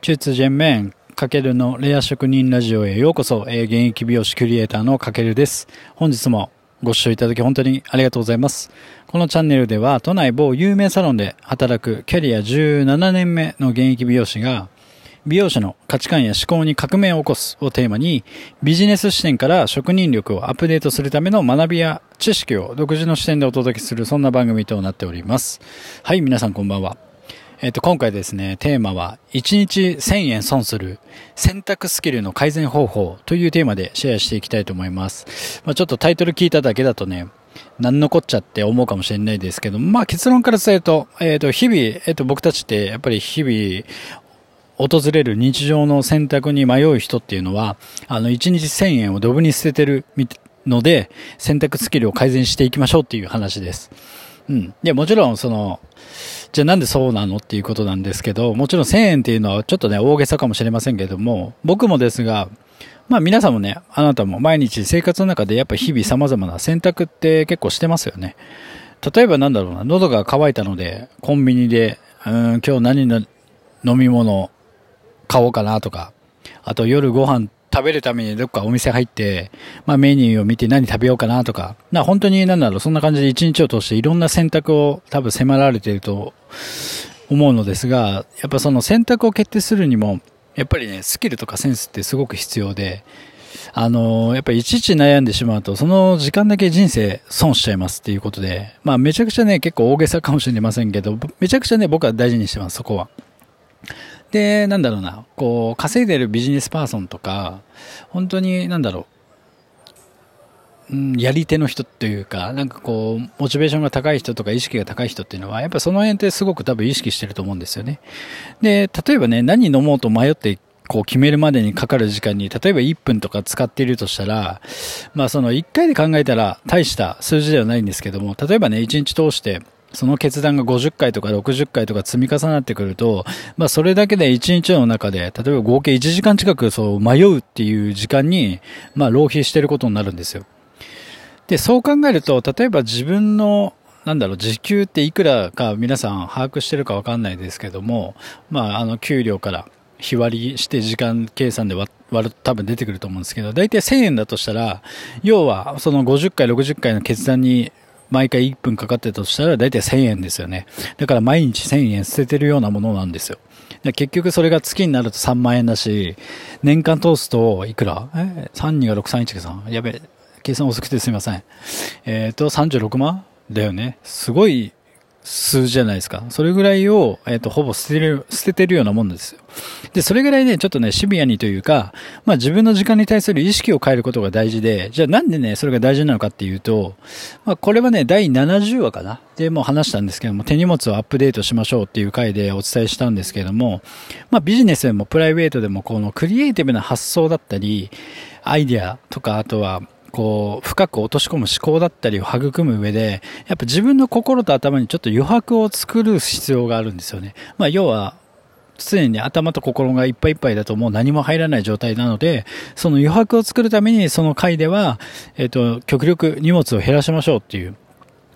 中通全面かけるのレア職人ラジオへようこそ、えー、現役美容師クリエイターのかけるです。本日もご視聴いただき本当にありがとうございます。このチャンネルでは都内某有名サロンで働くキャリア17年目の現役美容師が美容師の価値観や思考に革命を起こすをテーマにビジネス視点から職人力をアップデートするための学びや知識を独自の視点でお届けするそんな番組となっております。はい、皆さんこんばんは。えっ、と、今回ですね、テーマは、1日1000円損する選択スキルの改善方法というテーマでシェアしていきたいと思います。まあ、ちょっとタイトル聞いただけだとね、何のこっちゃって思うかもしれないですけど、まあ結論から伝えると、えっ、ー、と、日々、えっ、ー、と、僕たちってやっぱり日々、訪れる日常の選択に迷う人っていうのは、あの、1日1000円をドブに捨ててるので、選択スキルを改善していきましょうっていう話です。うん。で、もちろん、その、じゃあなんでそうなのっていうことなんですけど、もちろん1000円っていうのはちょっとね、大げさかもしれませんけども、僕もですが、まあ皆さんもね、あなたも毎日生活の中でやっぱ日々様々な選択って結構してますよね。例えばなんだろうな、喉が渇いたので、コンビニで、うん、今日何の飲み物買おうかなとか、あと夜ご飯食べるためにどっかお店入って、まあメニューを見て何食べようかなとか、な本当になんだろう、そんな感じで一日を通していろんな選択を多分迫られていると思うのですが、やっぱその選択を決定するにも、やっぱりね、スキルとかセンスってすごく必要で、あのやっぱりいちいち悩んでしまうと、その時間だけ人生損しちゃいますっていうことで、まあめちゃくちゃね、結構大げさかもしれませんけど、めちゃくちゃね、僕は大事にしてます、そこは。で、なんだろうな、こう、稼いでるビジネスパーソンとか、本当に、なんだろう、うん、やり手の人っていうか、なんかこう、モチベーションが高い人とか意識が高い人っていうのは、やっぱその辺ってすごく多分意識してると思うんですよね。で、例えばね、何飲もうと迷ってこう決めるまでにかかる時間に、例えば1分とか使っているとしたら、まあその1回で考えたら大した数字ではないんですけども、例えばね、1日通してその決断が50回とか60回とか積み重なってくると、まあそれだけで1日の中で、例えば合計1時間近くそう迷うっていう時間に、まあ浪費してることになるんですよ。で、そう考えると、例えば自分のなんだろう、時給っていくらか皆さん把握してるかわかんないですけども、まあ、あの、給料から日割りして時間計算で割ると多分出てくると思うんですけど、大体1000円だとしたら、要はその50回、60回の決断に毎回1分かかってたとしたらだいたい1000円ですよね。だから毎日1000円捨ててるようなものなんですよ。結局それが月になると3万円だし、年間通すといくら？え ?32 が631が3。やべ計算遅くてすみません。えっ、ー、と、36万？だよね。すごい数じゃないですか。それぐらいを、えっ、ー、と、ほぼ捨てる、捨ててるようなもんですよ。で、それぐらいね、ちょっとね、シビアにというか、まあ自分の時間に対する意識を変えることが大事で、じゃあなんでね、それが大事なのかっていうと、まあこれはね、第70話かなでも話したんですけども、手荷物をアップデートしましょうっていう回でお伝えしたんですけども、まあビジネスでもプライベートでもこのクリエイティブな発想だったり、アイデアとか、あとは、こう、深く落とし込む思考だったりを育む上で、やっぱ自分の心と頭にちょっと余白を作る必要があるんですよね。まあ、要は、常に頭と心がいっぱいいっぱいだともう何も入らない状態なので、その余白を作るためにその回では、えっ、と、極力荷物を減らしましょうっていう。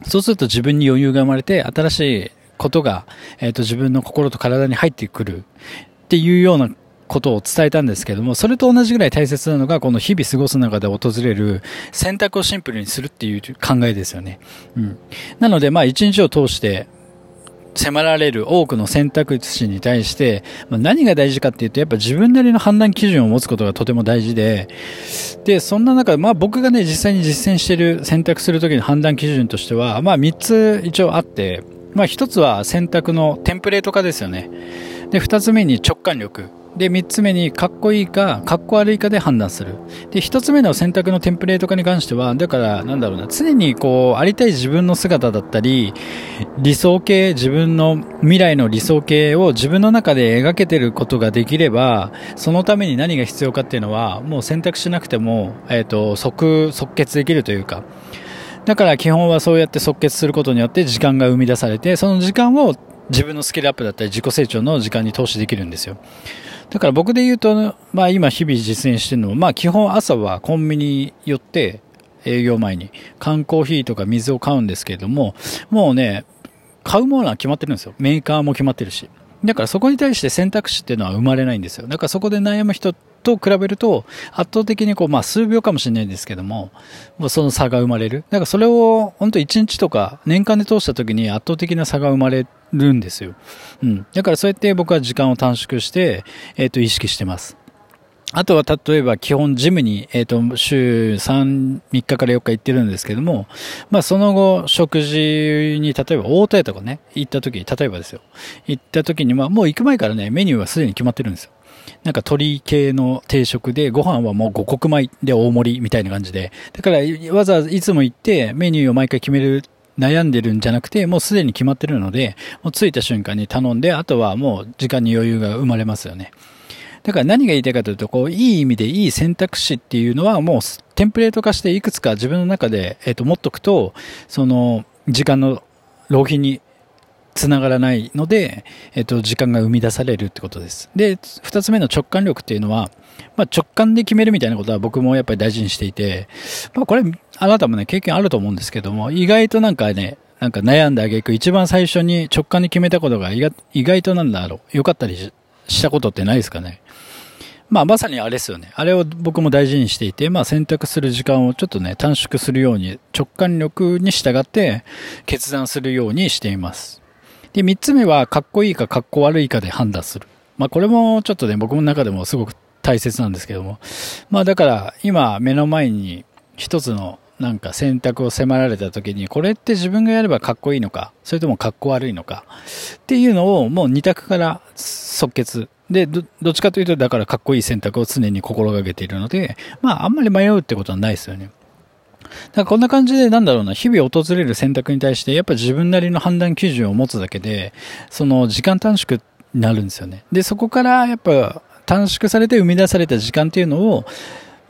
そうすると自分に余裕が生まれて、新しいことが、えっ、と、自分の心と体に入ってくるっていうようなことを伝えたんですけども、それと同じぐらい大切なのが、この日々過ごす中で訪れる選択をシンプルにするっていう考えですよね。うん。なので、まあ一日を通して、迫られる多くの選択肢に対して、ま、何が大事かっていうと、やっぱ自分なりの判断基準を持つことがとても大事で、で、そんな中、まあ僕がね、実際に実践している選択するときの判断基準としては、まあ3つ一応あって、まあ1つは選択のテンプレート化ですよね。で、2つ目に直感力。で、3つ目に、かっこいいか、かっこ悪いかで判断する。で、1つ目の選択のテンプレート化に関しては、だから、なんだろうな、常にこう、ありたい自分の姿だったり、理想形、自分の未来の理想形を自分の中で描けてることができれば、そのために何が必要かっていうのは、もう選択しなくても、えっ、ー、と、即、即決できるというか、だから基本はそうやって即決することによって時間が生み出されて、その時間を自分のスキルアップだったり自己成長の時間に投資できるんですよ。だから僕で言うと、まあ今日々実践してるのは、まあ基本朝はコンビニ寄って、営業前に缶コーヒーとか水を買うんですけれども、もうね、買うものは決まってるんですよ。メーカーも決まってるし。だからそこに対して選択肢っていうのは生まれないんですよ。だからそこで悩む人と比べると、圧倒的にこう、まあ数秒かもしれないんですけども、その差が生まれる。だからそれを本当1日とか年間で通した時に圧倒的な差が生まれるんですよ。うん。だからそうやって僕は時間を短縮して、えっ、ー、と、意識してます。あとは例えば基本ジムに、えっ、ー、と、週3、3日から4日行ってるんですけども、まあその後食事に例えば大戸屋とかね、行った時、例えばですよ。行った時にはもう行く前からね、メニューはすでに決まってるんですよ。なんか鶏系の定食で、ご飯はもう五穀米で大盛りみたいな感じで。だからわざわざいつも行ってメニューを毎回決める悩んでるんじゃなくて、もうすでに決まってるので、もう着いた瞬間に頼んで、あとはもう時間に余裕が生まれますよね。だから何が言いたいかというと、こう、いい意味でいい選択肢っていうのはもうテンプレート化していくつか自分の中で、えっ、と、持っとくと、その、時間の浪費につながらないので、えっ、と、時間が生み出されるってことです。で、二つ目の直感力っていうのは、まあ、直感で決めるみたいなことは僕もやっぱり大事にしていて、まあ、これ、あなたもね、経験あると思うんですけども、意外となんかね、なんか悩んであげく一番最初に直感で決めたことが意外となんだろう、良かったりしたことってないですかね？まあまさにあれですよね。あれを僕も大事にしていて、まあ選択する時間をちょっとね、短縮するように、直感力に従って決断するようにしています。で、三つ目は、かっこいいかかっこ悪いかで判断する。まあこれもちょっとね、僕の中でもすごく大切なんですけども。まあだから、今目の前に一つのなんか選択を迫られた時に、これって自分がやればかっこいいのか、それともかっこ悪いのか、っていうのをもう二択から即決で、ど、どっちかというと、だからかっこいい選択を常に心がけているので、まあ、あんまり迷うってことはないですよね。だからこんな感じで、なんだろうな、日々訪れる選択に対して、やっぱ自分なりの判断基準を持つだけで、その時間短縮になるんですよね。で、そこからやっぱ短縮されて生み出された時間っていうのを、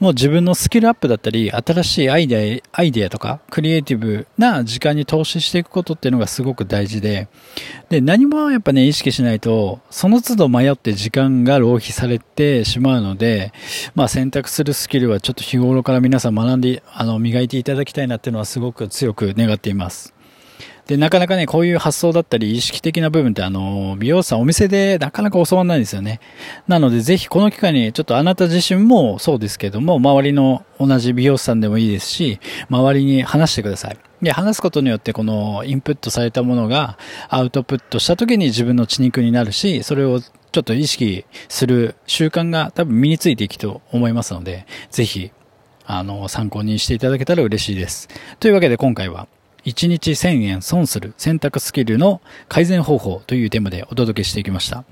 もう自分のスキルアップだったり、新しいアイデア、アイデアとか、クリエイティブな時間に投資していくことっていうのがすごく大事で、で、何もやっぱね、意識しないと、その都度迷って時間が浪費されてしまうので、まあ選択するスキルはちょっと日頃から皆さん学んで、あの、磨いていただきたいなっていうのはすごく強く願っています。で、なかなかね、こういう発想だったり、意識的な部分って、あの、美容師さんお店でなかなか教わらないんですよね。なので、ぜひこの機会に、ちょっとあなた自身もそうですけども、周りの同じ美容師さんでもいいですし、周りに話してください。で、話すことによって、このインプットされたものがアウトプットした時に自分の血肉になるし、それをちょっと意識する習慣が多分身についていくと思いますので、ぜひ、あの、参考にしていただけたら嬉しいです。というわけで今回は、1日1000円損する選択スキルの改善方法というテーマでお届けしていきました。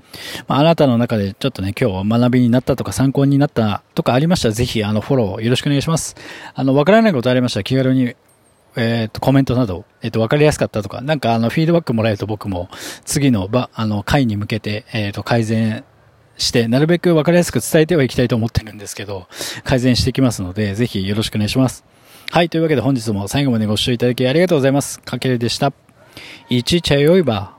まあ、あなたの中でちょっとね、今日学びになったとか参考になったとかありましたら、ぜひあのフォローよろしくお願いします。あの、わからないことありましたら気軽にえっ、ー、と、コメントなど、えっ、ー、と、わかりやすかったとか、なんかあの、フィードバックもらえると僕も次のば、あの、回に向けて、えっ、ー、と、改善して、なるべくわかりやすく伝えてはいきたいと思ってるんですけど、改善していきますので、ぜひよろしくお願いします。はい、というわけで本日も最後までご視聴いただきありがとうございます。かけるでした。いちちゃよいば。